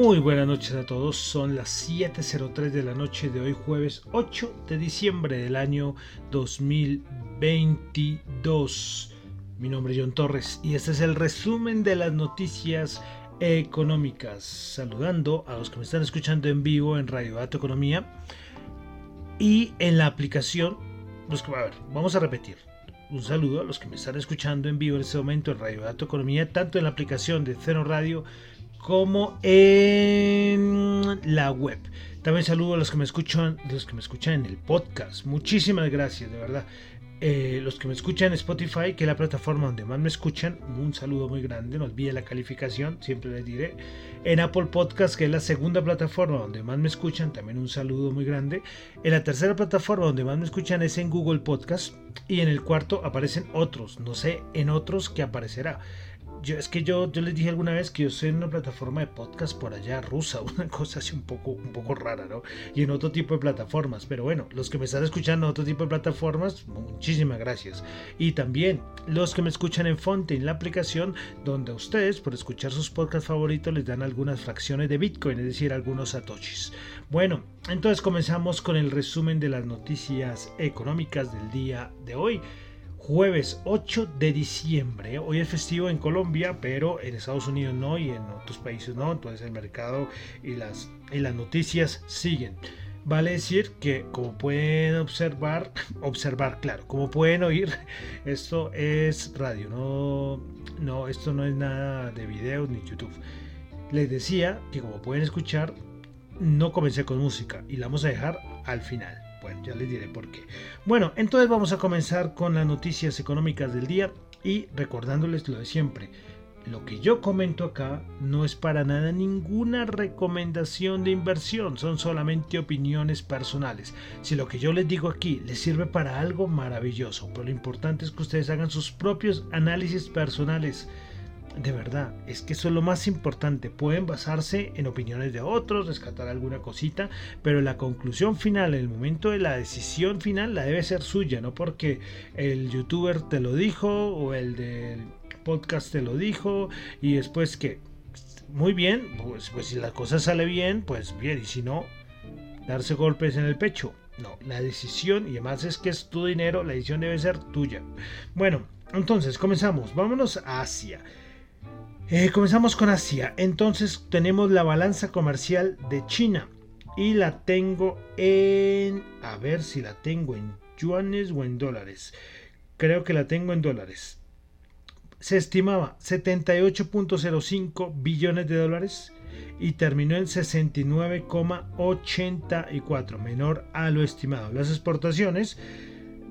Muy buenas noches a todos, son las 7.03 de la noche de hoy jueves 8 de diciembre del año 2022. Mi nombre es John Torres y este es el resumen de las noticias económicas. Saludando a los que me están escuchando en vivo en Radio Dato Economía y en la aplicación. Vamos a repetir. Un saludo a los que me están escuchando en vivo en este momento en Radio Dato Economía, tanto en la aplicación de Cero Radio como en la web. También saludo a los que me escuchan, los que me escuchan en el podcast. Muchísimas gracias, de verdad. Eh, los que me escuchan en Spotify, que es la plataforma donde más me escuchan, un saludo muy grande. No olviden la calificación, siempre les diré. En Apple Podcast, que es la segunda plataforma donde más me escuchan, también un saludo muy grande. En la tercera plataforma donde más me escuchan es en Google Podcast. Y en el cuarto aparecen otros. No sé en otros qué aparecerá yo, es que yo, yo les dije alguna vez que yo soy en una plataforma de podcast por allá rusa, una cosa así un poco, un poco rara, ¿no? Y en otro tipo de plataformas. Pero bueno, los que me están escuchando en otro tipo de plataformas, muchísimas gracias. Y también los que me escuchan en Fonte, la aplicación, donde a ustedes, por escuchar sus podcasts favoritos, les dan algunas fracciones de Bitcoin, es decir, algunos satoshis. Bueno, entonces comenzamos con el resumen de las noticias económicas del día de hoy jueves 8 de diciembre. Hoy es festivo en Colombia, pero en Estados Unidos no y en otros países no. Entonces el mercado y las, y las noticias siguen. Vale decir que como pueden observar, observar, claro, como pueden oír, esto es radio, no, no, esto no es nada de video ni YouTube. Les decía que como pueden escuchar, no comencé con música y la vamos a dejar al final. Bueno, ya les diré por qué. Bueno, entonces vamos a comenzar con las noticias económicas del día y recordándoles lo de siempre. Lo que yo comento acá no es para nada ninguna recomendación de inversión, son solamente opiniones personales. Si lo que yo les digo aquí les sirve para algo maravilloso, pero lo importante es que ustedes hagan sus propios análisis personales de verdad, es que eso es lo más importante. Pueden basarse en opiniones de otros, rescatar alguna cosita, pero la conclusión final, el momento de la decisión final, la debe ser suya, no porque el youtuber te lo dijo o el del podcast te lo dijo y después que, muy bien, pues, pues si la cosa sale bien, pues bien, y si no, darse golpes en el pecho. No, la decisión, y además es que es tu dinero, la decisión debe ser tuya. Bueno, entonces comenzamos, vámonos a Asia. Eh, comenzamos con Asia. Entonces tenemos la balanza comercial de China. Y la tengo en... A ver si la tengo en yuanes o en dólares. Creo que la tengo en dólares. Se estimaba 78.05 billones de dólares y terminó en 69,84, menor a lo estimado. Las exportaciones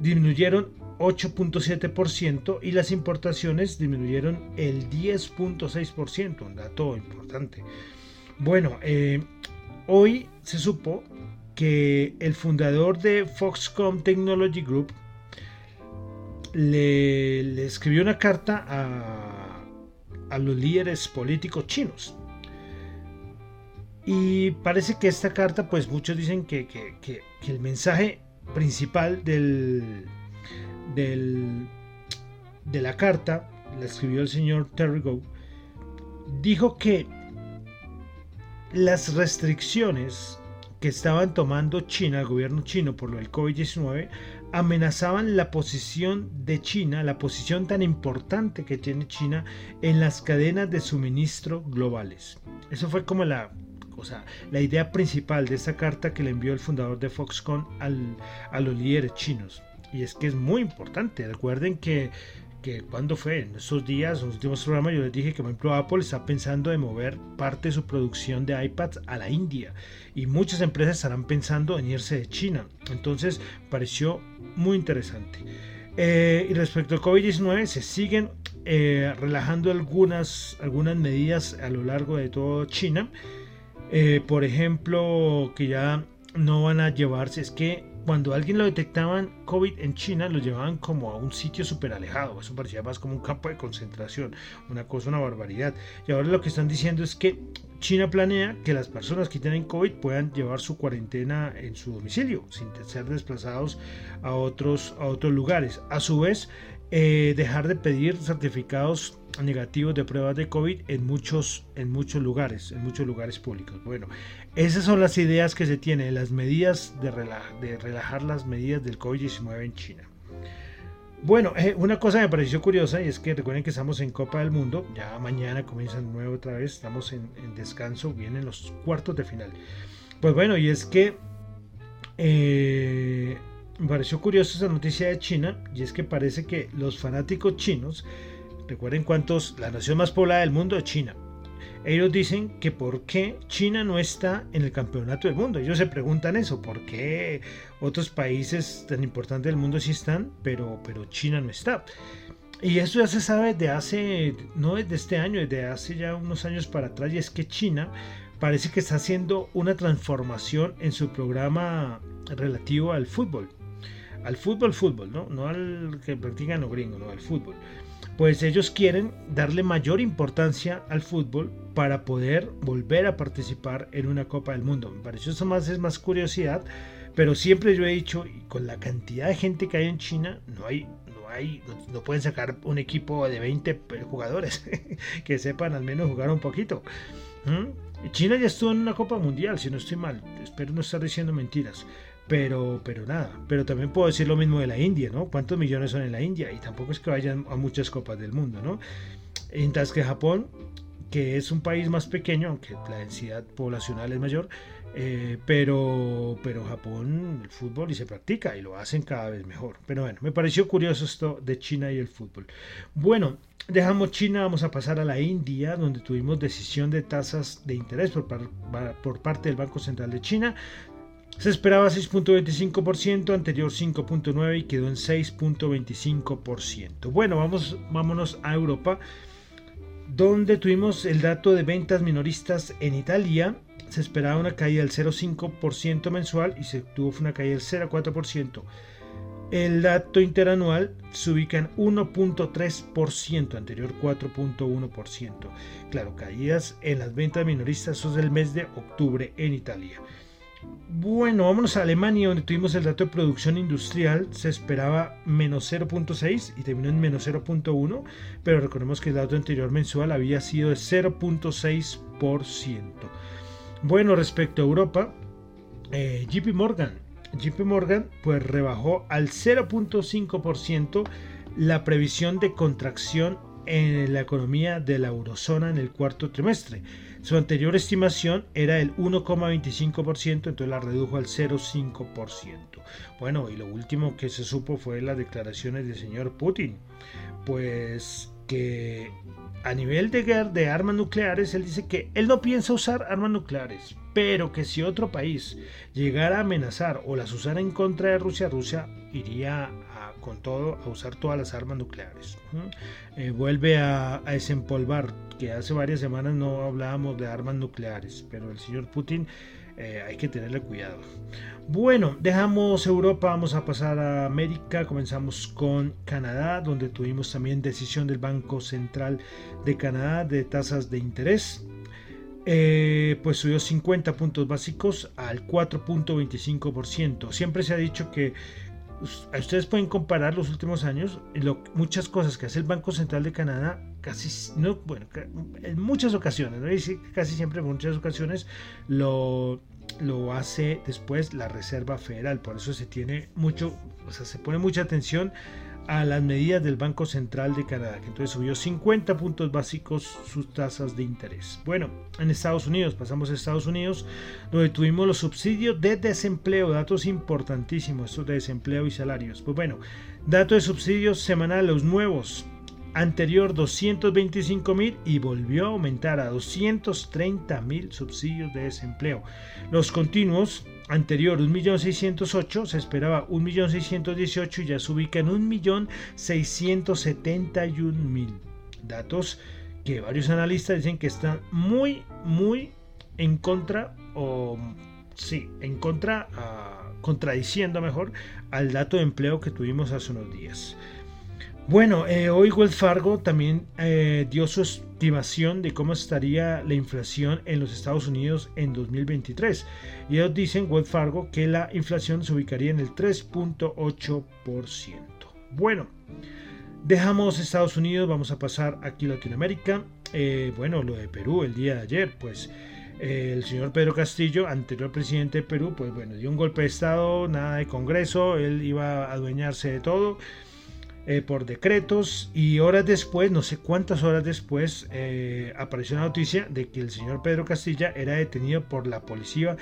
disminuyeron 8.7% y las importaciones disminuyeron el 10.6%, un dato importante. Bueno, eh, hoy se supo que el fundador de Foxconn Technology Group le, escribió una carta a, a, los líderes políticos chinos. Y parece que esta carta, pues muchos dicen que, que el mensaje principal del, de la carta, la escribió el señor Terry Go, dijo que las restricciones que estaban tomando China, el gobierno chino, por lo del COVID-19, amenazaban la posición de China, la posición tan importante que tiene China en las cadenas de suministro globales. Eso fue como la, o sea, la idea principal de esta carta que le envió el fundador de Foxconn al, a los líderes chinos. Y es que es muy importante. Recuerden que que cuando fue en esos días, en los últimos programas, yo les dije que por ejemplo Apple está pensando en mover parte de su producción de iPads a la India y muchas empresas estarán pensando en irse de China. Entonces pareció muy interesante. Eh, y respecto al COVID-19, se siguen eh, relajando algunas, algunas medidas a lo largo de toda China. Eh, por ejemplo, que ya no van a llevarse, es que cuando alguien lo detectaban COVID en China, lo llevaban como a un sitio súper alejado. Eso parecía más como un campo de concentración, una cosa, una barbaridad. Y ahora lo que están diciendo es que China planea que las personas que tienen COVID puedan llevar su cuarentena en su domicilio, sin ser desplazados a otros, a otros lugares. A su vez, eh, dejar de pedir certificados negativos de pruebas de COVID en muchos, en muchos lugares, en muchos lugares públicos. Bueno, esas son las ideas que se tienen, las medidas de, de relajar las medidas del COVID-19 en China. Bueno, eh, una cosa me pareció curiosa y es que recuerden que estamos en Copa del Mundo, ya mañana comienza nuevo otra vez, estamos en, descanso, vienen los cuartos de final. Pues bueno, y es que eh, me pareció curiosa esa noticia de China y es que parece que los fanáticos chinos Recuerden cuántos, la nación más poblada del mundo es China. Ellos dicen que por qué China no está en el campeonato del mundo. Ellos se preguntan eso, por qué otros países tan importantes del mundo sí están, pero, pero China no está. Y eso ya se sabe de hace, no desde este año, desde hace ya unos años para atrás, y es que China parece que está haciendo una transformación en su programa relativo al fútbol. Al fútbol, fútbol, ¿no? No al que practican los gringos, no al fútbol pues ellos quieren darle mayor importancia al fútbol para poder volver a participar en una Copa del Mundo. Me pareció eso más es más curiosidad, pero siempre yo he dicho, con la cantidad de gente que hay en China, no hay no hay no, pueden sacar un equipo de 20 jugadores que sepan al menos jugar un poquito. ¿Mm? China ya estuvo en una Copa Mundial, si no estoy mal. Espero no estar diciendo mentiras. Pero, pero nada, pero también puedo decir lo mismo de la India, ¿no? ¿Cuántos millones son en la India? Y tampoco es que vayan a muchas copas del mundo, ¿no? Mientras que Japón, que es un país más pequeño, aunque la densidad poblacional es mayor, eh, pero, pero Japón el fútbol y se practica y lo hacen cada vez mejor. Pero bueno, me pareció curioso esto de China y el fútbol. Bueno, dejamos China, vamos a pasar a la India, donde tuvimos decisión de tasas de interés por, por parte del Banco Central de China. Se esperaba 6.25%, anterior 5.9% y quedó en 6.25%. Bueno, vamos, vámonos a Europa, donde tuvimos el dato de ventas minoristas en Italia. Se esperaba una caída del 0.5% mensual y se tuvo una caída del 0.4%. El dato interanual se ubica en 1.3%, anterior 4.1%. Claro, caídas en las ventas minoristas, eso es del mes de octubre en Italia. Bueno, vámonos a Alemania, donde tuvimos el dato de producción industrial. Se esperaba menos 0.6 y terminó en menos 0.1, pero recordemos que el dato anterior mensual había sido de 0.6%. Bueno, respecto a Europa, eh, JP Morgan. Pues rebajó al 0.5% la previsión de contracción en la economía de la eurozona en el cuarto trimestre. Su anterior estimación era el 1,25%, entonces la redujo al 0,5%. Bueno, y lo último que se supo fue las declaraciones del señor Putin, pues que a nivel de, de armas nucleares, él dice que él no piensa usar armas nucleares, pero que si otro país llegara a amenazar o las usara en contra de Rusia, Rusia iría con todo a usar todas las armas nucleares. Eh, vuelve a, desempolvar, que hace varias semanas no hablábamos de armas nucleares, pero el señor Putin eh, hay que tenerle cuidado. Bueno, dejamos Europa, vamos a pasar a América, comenzamos con Canadá, donde tuvimos también decisión del Banco Central de Canadá de tasas de interés. Eh, pues subió 50 puntos básicos al 4.25%. Siempre se ha dicho que ustedes pueden comparar los últimos años, muchas cosas que hace el Banco Central de Canadá, casi, no, bueno, en muchas ocasiones, ¿no? casi siempre en muchas ocasiones lo, lo hace después la Reserva Federal, por eso se tiene mucho, o sea, se pone mucha atención a las medidas del Banco Central de Canadá, que entonces subió 50 puntos básicos sus tasas de interés. Bueno, en Estados Unidos, pasamos a Estados Unidos, donde tuvimos los subsidios de desempleo, datos importantísimos, estos de desempleo y salarios. Pues bueno, datos de subsidios semanales, los nuevos, anterior 225 mil y volvió a aumentar a 230 mil subsidios de desempleo. Los continuos anterior 1.608.000 se esperaba 1.618.000 y ya se ubica en 1.671.000 datos que varios analistas dicen que están muy muy en contra o sí en contra uh, contradiciendo mejor al dato de empleo que tuvimos hace unos días bueno, eh, hoy Wells Fargo también eh, dio su estimación de cómo estaría la inflación en los Estados Unidos en 2023. Y ellos dicen, Wells Fargo, que la inflación se ubicaría en el 3.8%. Bueno, dejamos Estados Unidos, vamos a pasar aquí a Latinoamérica. Eh, bueno, lo de Perú el día de ayer, pues el señor Pedro Castillo, anterior presidente de Perú, pues bueno, dio un golpe de Estado, nada de Congreso, él iba a adueñarse de todo. Eh, por decretos y horas después, no sé cuántas horas después, eh, apareció la noticia de que el señor Pedro Castilla era detenido por la policía,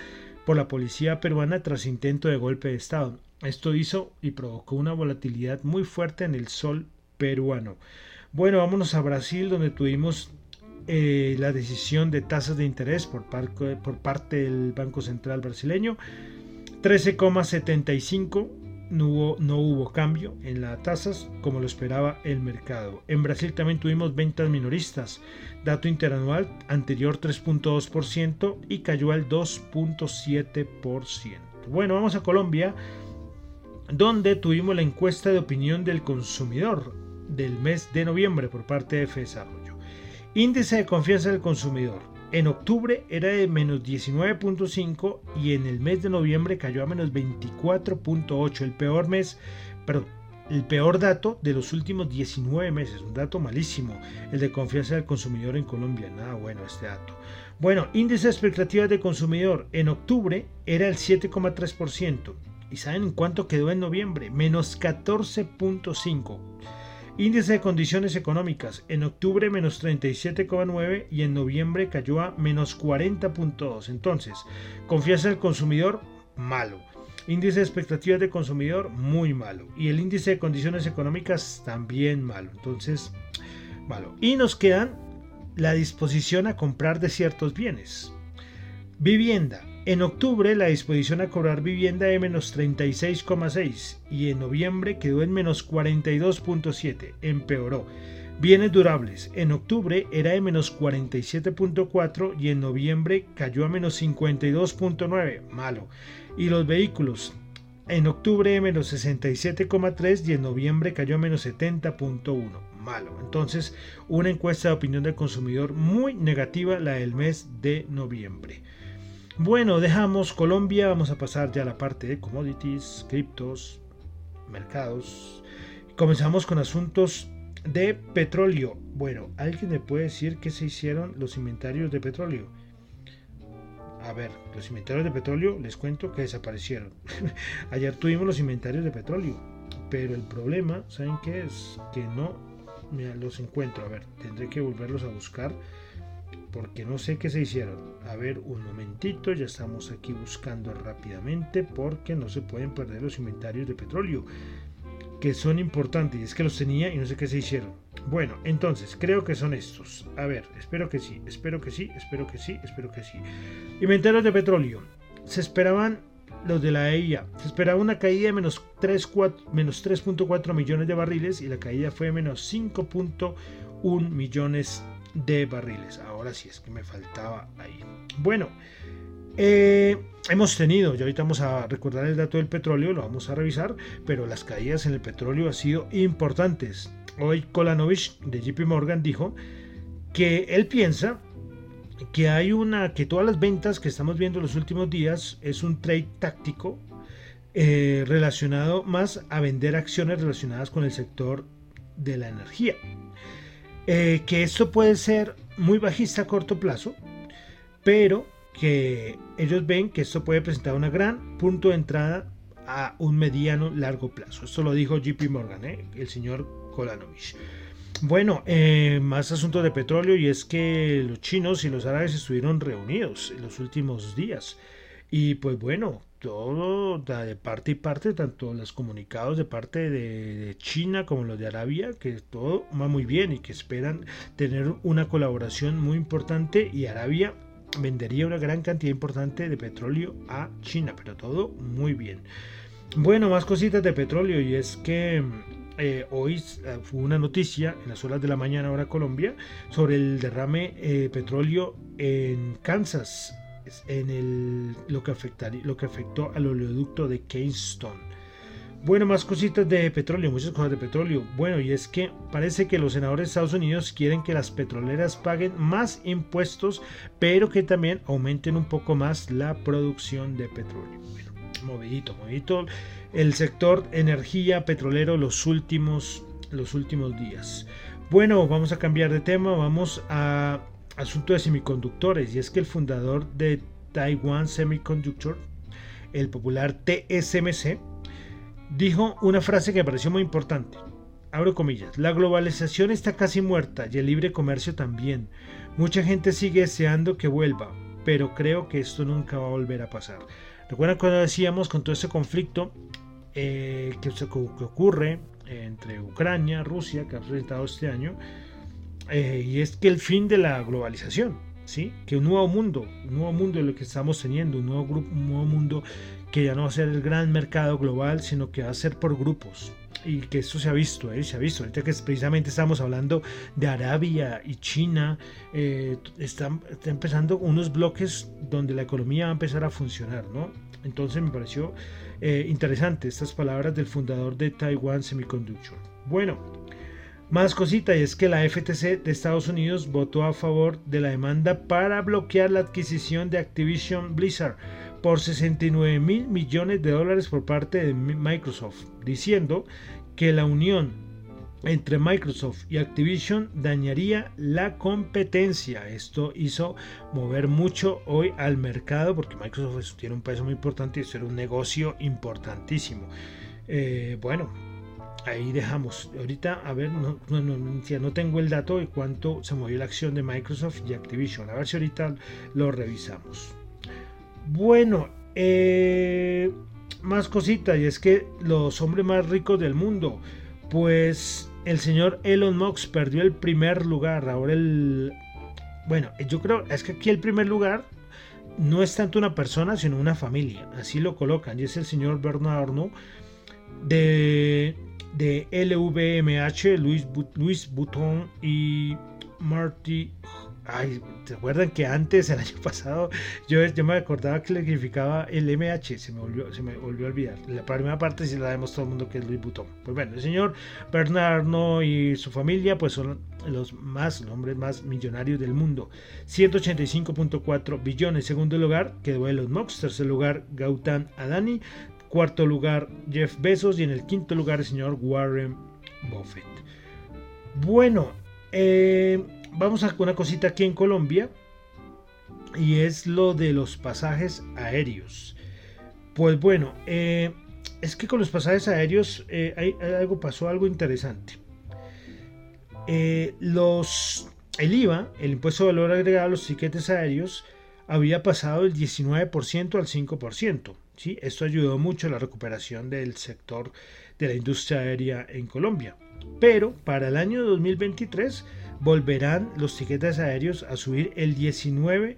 por la policía peruana tras intento de golpe de Estado. Esto hizo y provocó una volatilidad muy fuerte en el sol peruano. Bueno, vámonos a Brasil donde tuvimos eh, la decisión de tasas de interés por, por parte del Banco Central brasileño. 13,75 no hubo, cambio en las tasas como lo esperaba el mercado. En Brasil también tuvimos ventas minoristas, dato interanual anterior 3.2% y cayó al 2.7%. Bueno, vamos a Colombia, donde tuvimos la encuesta de opinión del consumidor del mes de noviembre por parte de Desarrollo. Índice de confianza del consumidor en octubre era de menos 19.5 y en el mes de noviembre cayó a menos 24.8, el peor mes, perdón, el peor dato de los últimos 19 meses, un dato malísimo, el de confianza del consumidor en Colombia, nada bueno este dato. Bueno, índice de expectativas de consumidor en octubre era el 7,3%. ¿Y saben en cuánto quedó en noviembre? Menos 14.5%. Índice de condiciones económicas. En octubre menos 37,9 y en noviembre cayó a menos 40,2. Entonces, confianza del consumidor, malo. Índice de expectativas de consumidor, muy malo. Y el índice de condiciones económicas, también malo. Entonces, malo. Y nos quedan la disposición a comprar de ciertos bienes. Vivienda. En octubre la disposición a cobrar vivienda de menos 36,6 y en noviembre quedó en menos 42,7, empeoró. Bienes durables. En octubre era de menos 47.4 y en noviembre cayó a menos 52.9, malo. Y los vehículos. En octubre de menos 67.3 y en noviembre cayó a menos 70.1, malo. Entonces, una encuesta de opinión del consumidor muy negativa la del mes de noviembre. Bueno, dejamos Colombia, vamos a pasar ya a la parte de commodities, criptos, mercados. Comenzamos con asuntos de petróleo. Bueno, ¿alguien me puede decir qué se hicieron los inventarios de petróleo? A ver, los inventarios de petróleo les cuento que desaparecieron. Ayer tuvimos los inventarios de petróleo, pero el problema, ¿saben qué es? Que no los encuentro. A ver, tendré que volverlos a buscar porque no sé qué se hicieron. A ver, un momentito, ya estamos aquí buscando rápidamente porque no se pueden perder los inventarios de petróleo, que son importantes. Es que los tenía y no sé qué se hicieron. Bueno, entonces, creo que son estos. A ver, espero que sí, espero que sí, espero que sí, espero que sí. Inventarios de petróleo. Se esperaban los de la EIA. Se esperaba una caída de menos 3.4 millones de barriles y la caída fue de menos 5.1 millones de de barriles. Ahora sí es que me faltaba ahí. Bueno, eh, hemos tenido, y ahorita vamos a recordar el dato del petróleo, lo vamos a revisar, pero las caídas en el petróleo han sido importantes. Hoy Kolanovich de JP Morgan dijo que él piensa que hay una, que todas las ventas que estamos viendo en los últimos días es un trade táctico eh, relacionado más a vender acciones relacionadas con el sector de la energía. Eh, que esto puede ser muy bajista a corto plazo, pero que ellos ven que esto puede presentar un gran punto de entrada a un mediano largo plazo. Esto lo dijo JP Morgan, ¿eh? el señor Kolanovich. Bueno, eh, más asuntos de petróleo y es que los chinos y los árabes estuvieron reunidos en los últimos días. Y pues bueno, todo de parte y parte, tanto los comunicados de parte de, China como los de Arabia, que todo va muy bien y que esperan tener una colaboración muy importante y Arabia vendería una gran cantidad importante de petróleo a China, pero todo muy bien. Bueno, más cositas de petróleo y es que eh, hoy eh, fue una noticia en las horas de la mañana hora Colombia sobre el derrame eh, petróleo en Kansas, en el, lo, que lo que afectó al oleoducto de Keystone. Bueno, más cositas de petróleo, muchas cosas de petróleo. Bueno, y es que parece que los senadores de Estados Unidos quieren que las petroleras paguen más impuestos, pero que también aumenten un poco más la producción de petróleo. Bueno, movidito, movidito el sector energía petrolero los últimos, los últimos días. Bueno, vamos a cambiar de tema, vamos a asunto de semiconductores y es que el fundador de Taiwan Semiconductor, el popular TSMC, dijo una frase que me pareció muy importante. Abro comillas, la globalización está casi muerta y el libre comercio también. Mucha gente sigue deseando que vuelva, pero creo que esto nunca va a volver a pasar. Recuerdan cuando decíamos con todo ese conflicto eh, que, que, ocurre entre Ucrania, Rusia, que ha presentado este año, eh, y es que el fin de la globalización, ¿sí? que un nuevo mundo, un nuevo mundo de lo que estamos teniendo, un nuevo, grupo, un nuevo mundo que ya no va a ser el gran mercado global, sino que va a ser por grupos. Y que esto se ha visto, ¿eh? se ha visto. Ahorita que precisamente estamos hablando de Arabia y China, eh, están, empezando unos bloques donde la economía va a empezar a funcionar, ¿no? Entonces me pareció eh, interesante estas palabras del fundador de Taiwan Semiconductor. Bueno, más cosita y es que la FTC de Estados Unidos votó a favor de la demanda para bloquear la adquisición de Activision Blizzard por 69 mil millones de dólares por parte de Microsoft, diciendo que la unión entre Microsoft y Activision dañaría la competencia. Esto hizo mover mucho hoy al mercado porque Microsoft tiene un peso muy importante y esto un negocio importantísimo. Eh, bueno, ahí dejamos. Ahorita, a ver, no, no, no, tengo el dato de cuánto se movió la acción de Microsoft y Activision. A ver si ahorita lo revisamos. Bueno, eh, más cositas, y es que los hombres más ricos del mundo, pues el señor Elon Musk perdió el primer lugar. Ahora el. Bueno, yo creo, es que aquí el primer lugar no es tanto una persona, sino una familia. Así lo colocan, y es el señor Bernard Arnault de, de LVMH, Luis, Luis Button y Marty Ay, ¿te acuerdan que antes, el año pasado, yo, yo me acordaba que le significaba el MH? Se me volvió, se me volvió a olvidar. La primera parte sí la vemos todo el mundo que es Luis Butón. Pues bueno, el señor Bernardo y su familia pues son los más, los hombres más millonarios del mundo. 185.4 billones. Segundo lugar quedó Elon Musk. Tercer lugar Gautam Adani. Cuarto lugar Jeff Bezos. Y en el quinto lugar el señor Warren Buffett. Bueno, eh vamos a una cosita aquí en Colombia y es lo de los pasajes aéreos. Pues bueno, eh, es que con los pasajes aéreos eh, hay, algo pasó algo interesante. El IVA, el impuesto de valor agregado a los tiquetes aéreos, había pasado del 19% al 5%. ¿Sí? Esto ayudó mucho a la recuperación del sector de la industria aérea en Colombia. Pero para el año 2023 volverán los tiquetes aéreos a subir el 19%,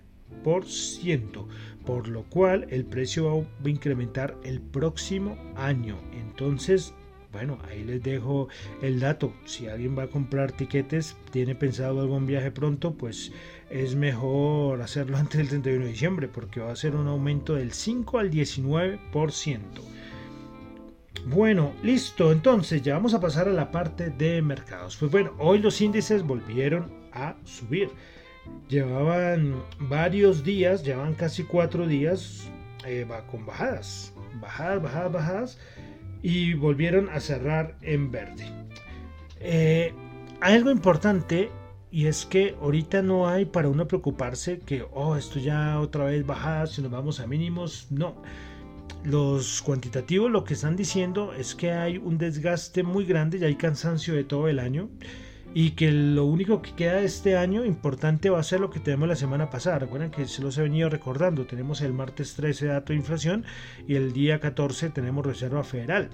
por lo cual el precio va a incrementar el próximo año. Entonces, bueno, ahí les dejo el dato. Si alguien va a comprar tiquetes, tiene pensado algún viaje pronto, pues es mejor hacerlo antes del 31 de diciembre porque va a ser un aumento del 5 al 19%. Bueno, listo, entonces ya vamos a pasar a la parte de mercados. Pues bueno, hoy los índices volvieron a subir. Llevaban varios días, llevaban casi cuatro días eh, con bajadas. bajadas, bajadas, bajadas, y volvieron a cerrar en verde. Eh, algo importante y es que ahorita no hay para uno preocuparse que, oh, esto ya otra vez baja, si nos vamos a mínimos. No. Los cuantitativos lo que están diciendo es que hay un desgaste muy grande y hay cansancio de todo el año y que lo único que queda este año importante va a ser lo que tenemos la semana pasada. Recuerden que se los he venido recordando, tenemos el martes 13 dato de inflación y el día 14 tenemos Reserva Federal.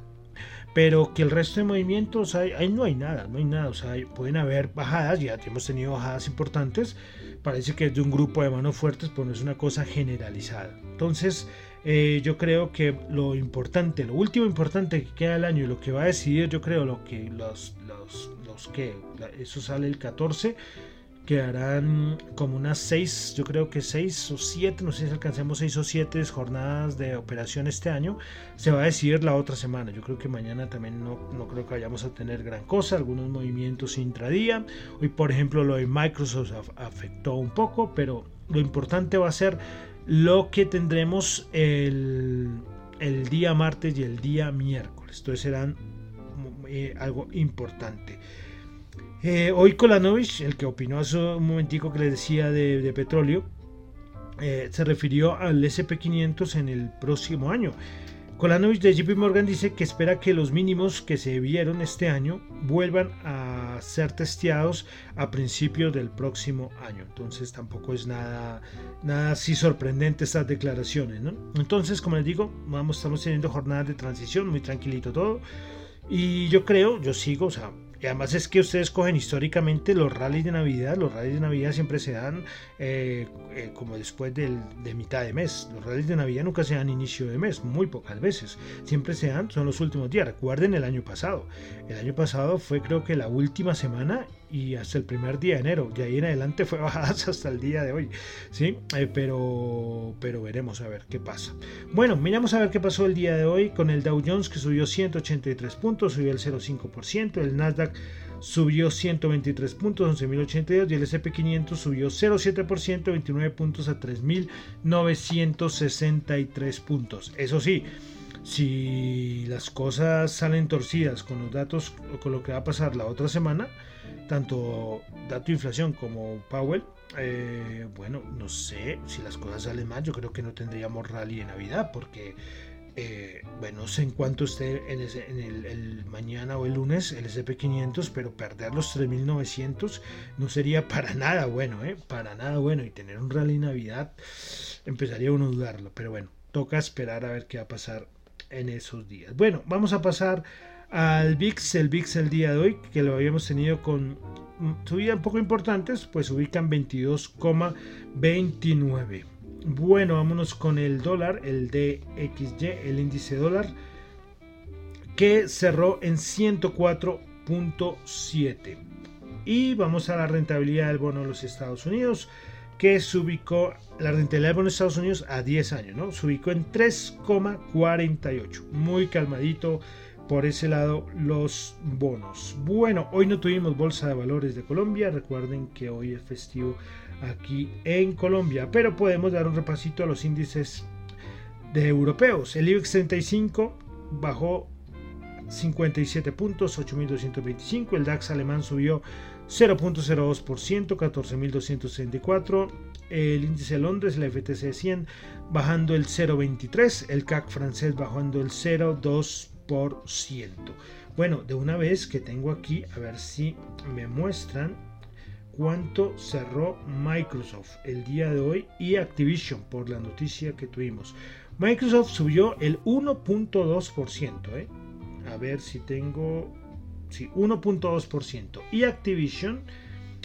Pero que el resto de movimientos, ahí, no hay nada, no hay nada. O sea, pueden haber bajadas, ya hemos tenido bajadas importantes. Parece que es de un grupo de manos fuertes, pero no es una cosa generalizada. Entonces, eh, yo creo que lo importante, lo último importante que queda el año y lo que va a decidir, yo creo, lo que los, los, los que, eso sale el 14 quedarán como unas 6, yo creo que 6 o 7, no sé si alcancemos 6 o 7 jornadas de operación este año. Se va a decidir la otra semana. Yo creo que mañana también no, no creo que vayamos a tener gran cosa, algunos movimientos intradía. Hoy, por ejemplo, lo de Microsoft afectó un poco, pero lo importante va a ser lo que tendremos el, el día martes y el día miércoles. Entonces serán eh, algo importante. Eh, hoy Kolanovich, el que opinó hace un momentico que les decía de, petróleo, eh, se refirió al SP500 en el próximo año. Kolanovich de JP Morgan dice que espera que los mínimos que se vieron este año vuelvan a ser testeados a principios del próximo año. Entonces tampoco es nada, nada así sorprendente estas declaraciones. Entonces, como les digo, vamos, estamos teniendo jornadas de transición, muy tranquilito todo. Y yo creo, yo sigo, o sea, y además es que ustedes cogen históricamente los rallies de Navidad, los rallies de Navidad siempre se dan eh, eh, como después de mitad de mes. Los rallies de Navidad nunca se dan inicio de mes, muy pocas veces. Siempre se dan, son los últimos días. Recuerden el año pasado. El año pasado fue creo que la última semana y hasta el primer día de enero. De ahí en adelante fue bajadas hasta el día de hoy. ¿sí? Eh, pero, pero veremos a ver qué pasa. Bueno, miramos a ver qué pasó el día de hoy con el Dow Jones que subió 183 puntos, subió el 0,5%. El Nasdaq subió 123 puntos, 11.082 y el SP500 subió 0,7%, 29 puntos a 3.963 puntos. Eso sí, si las cosas salen torcidas con los datos con lo que va a pasar la otra semana, tanto dato de inflación como Powell, eh, bueno, no sé si las cosas salen mal, yo creo que no tendríamos rally de Navidad porque eh, bueno, no sé en cuánto esté en, el, mañana o el lunes el SP500, pero perder los 3900 no sería para nada bueno, ¿eh? Para nada bueno. Y tener un rally Navidad, empezaría uno a dudarlo. Pero bueno, toca esperar a ver qué va a pasar en esos días. Bueno, vamos a pasar al VIX, el VIX el día de hoy, que lo habíamos tenido con subidas un poco importantes, pues ubican 22,29. Bueno, vámonos con el dólar, el DXY, el índice dólar, que cerró en 104.7. Y vamos a la rentabilidad del bono de los Estados Unidos, que se ubicó, la rentabilidad del bono de Estados Unidos a 10 años, ¿no? Se ubicó en 3,48. Muy calmadito por ese lado los bonos. Bueno, hoy no tuvimos bolsa de valores de Colombia. Recuerden que hoy es festivo aquí en Colombia. Pero podemos dar un repasito a los índices de europeos. El IBEX 35 bajó 57 puntos, 8.225. El DAX alemán subió 0.02%, 14.264. El índice de Londres, el FTC 100, bajando el 0.23. El CAC francés bajando el 0.2%. Bueno, de una vez que tengo aquí, a ver si me muestran cuánto cerró Microsoft el día de hoy y Activision por la noticia que tuvimos. Microsoft subió el 1.2%. ¿eh? A ver si tengo... Sí, 1.2%. Y Activision,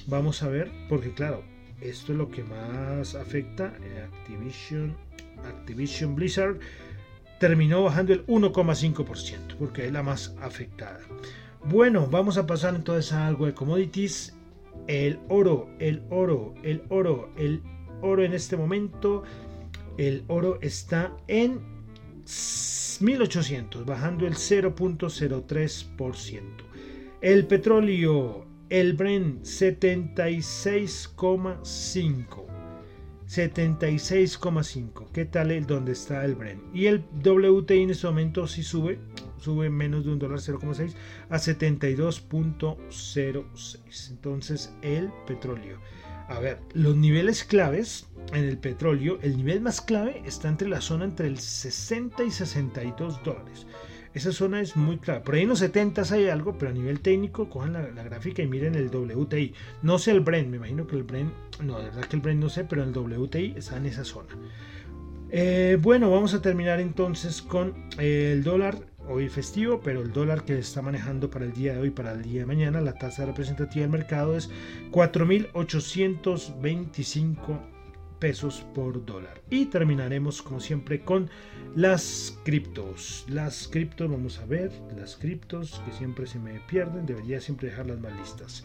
vamos a ver, porque claro, esto es lo que más afecta. Eh, Activision, Activision Blizzard terminó bajando el 1,5%, porque es la más afectada. Bueno, vamos a pasar entonces a algo de commodities el oro, el oro, el oro, el oro en este momento, el oro está en 1800, bajando el 0.03%. El petróleo, el Brent 76,5. 76,5. ¿Qué tal el donde está el Bren? Y el WTI en este momento sí sube, sube menos de un dólar 0,6 a 72.06. Entonces el petróleo. A ver, los niveles claves en el petróleo, el nivel más clave está entre la zona entre el 60 y 62 dólares. Esa zona es muy clara. Por ahí en los 70 hay algo, pero a nivel técnico, cojan la, gráfica y miren el WTI. No sé el Brent, me imagino que el Brent, no, de verdad que el Brent no sé, pero el WTI está en esa zona. Eh, bueno, vamos a terminar entonces con el dólar hoy festivo, pero el dólar que está manejando para el día de hoy, para el día de mañana, la tasa representativa del mercado es 4.825 pesos por dólar. Y terminaremos como siempre con las criptos. Las criptos, vamos a ver, las criptos que siempre se me pierden, debería siempre dejarlas más listas.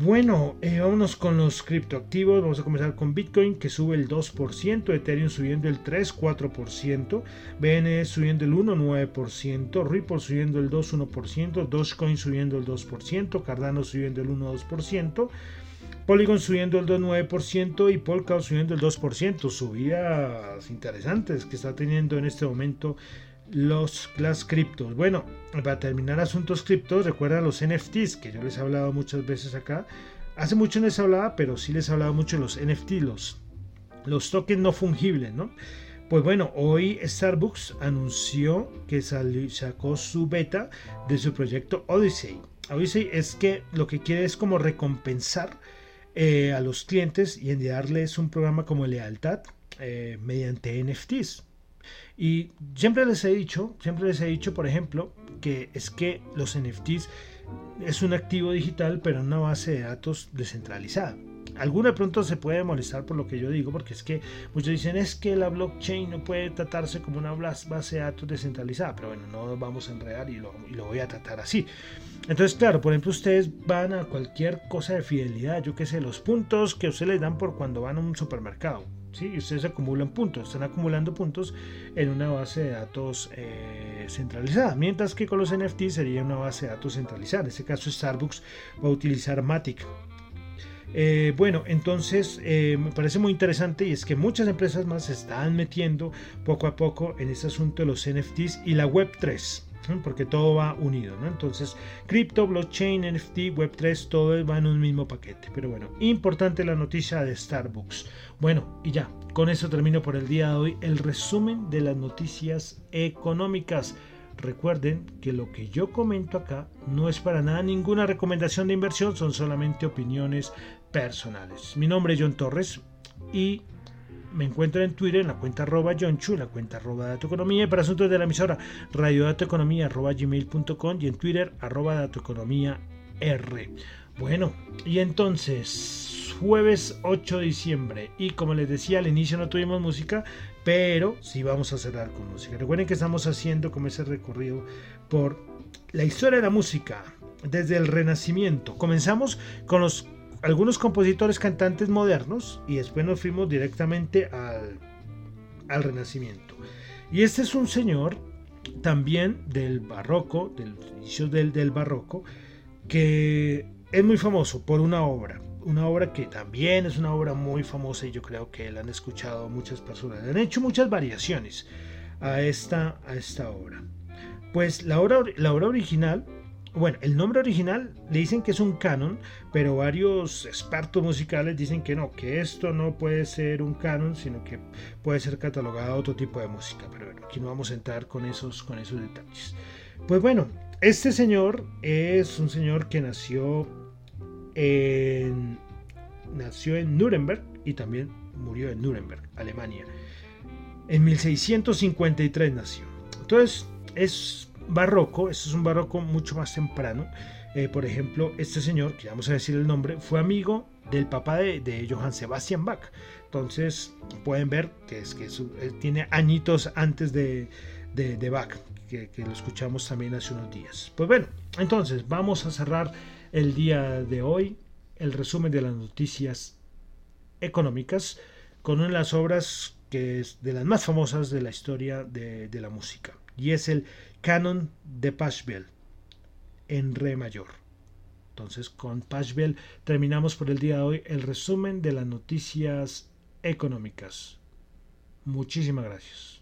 Bueno, eh, vámonos con los criptoactivos. Vamos a comenzar con Bitcoin que sube el 2%, Ethereum subiendo el 3,4%, BNB subiendo el 1,9%, Ripple subiendo el 2,1%, Dogecoin subiendo el 2%, Cardano subiendo el 1,2%. Polygon subiendo el 2,9% y Polkadot subiendo el 2%. Subidas interesantes que está teniendo en este momento los, las criptos. Bueno, para terminar asuntos criptos, recuerda los NFTs que yo les he hablado muchas veces acá. Hace mucho no les hablaba, pero sí les he hablado mucho de los NFTs, los, los tokens no fungibles, ¿no? Pues bueno, hoy Starbucks anunció que sacó su beta de su proyecto Odyssey. Odyssey es que lo que quiere es como recompensar eh, a los clientes y enviarles un programa como lealtad eh, mediante NFTs. Y siempre les he dicho, siempre les he dicho, por ejemplo, que es que los NFTs es un activo digital, pero una base de datos descentralizada. Alguno de pronto se puede molestar por lo que yo digo, porque es que muchos dicen es que la blockchain no puede tratarse como una base de datos descentralizada, pero bueno, no vamos a enredar y lo, voy a tratar así. Entonces, claro, por ejemplo, ustedes van a cualquier cosa de fidelidad, yo qué sé, los puntos que ustedes les dan por cuando van a un supermercado. ¿sí? Y ustedes acumulan puntos, están acumulando puntos en una base de datos eh, centralizada. Mientras que con los NFT sería una base de datos centralizada. En este caso, Starbucks va a utilizar Matic. Eh, bueno, entonces eh, me parece muy interesante y es que muchas empresas más se están metiendo poco a poco en este asunto de los NFTs y la Web3 porque todo va unido, ¿no? Entonces, cripto, blockchain, NFT, Web3, todo va en un mismo paquete. Pero bueno, importante la noticia de Starbucks. Bueno, y ya, con eso termino por el día de hoy el resumen de las noticias económicas. Recuerden que lo que yo comento acá no es para nada ninguna recomendación de inversión, son solamente opiniones personales. Mi nombre es John Torres y me encuentro en Twitter en la cuenta arroba Chu, la cuenta arroba datoeconomía, y para asuntos de la emisora radiodatoeconomía arroba gmail.com y en Twitter arroba datoeconomía R. Bueno, y entonces, jueves 8 de diciembre, y como les decía al inicio no tuvimos música, pero sí vamos a cerrar con música. Recuerden que estamos haciendo como ese recorrido por la historia de la música desde el Renacimiento. Comenzamos con los algunos compositores cantantes modernos y después nos fuimos directamente al, al Renacimiento. Y este es un señor también del barroco, del inicio del, del barroco, que es muy famoso por una obra, una obra que también es una obra muy famosa y yo creo que la han escuchado muchas personas. Han hecho muchas variaciones a esta, a esta obra. Pues la obra, la obra original bueno, el nombre original le dicen que es un canon, pero varios expertos musicales dicen que no, que esto no puede ser un canon, sino que puede ser catalogado otro tipo de música. Pero bueno, aquí no vamos a entrar con esos, con esos detalles. Pues bueno, este señor es un señor que nació en, nació en Nuremberg y también murió en Nuremberg, Alemania. En 1653 nació. Entonces, es barroco, este es un barroco mucho más temprano. Eh, por ejemplo, este señor, que vamos a decir el nombre, fue amigo del papá de, Johann Sebastian Bach. Entonces pueden ver que, es, que eh, tiene añitos antes de, de, Bach, que, lo escuchamos también hace unos días. Pues bueno, entonces vamos a cerrar el día de hoy el resumen de las noticias económicas con una de las obras que es de las más famosas de la historia de la música y es el Canon de Pashbel en Re mayor. Entonces con Pashbel terminamos por el día de hoy el resumen de las noticias económicas. Muchísimas gracias.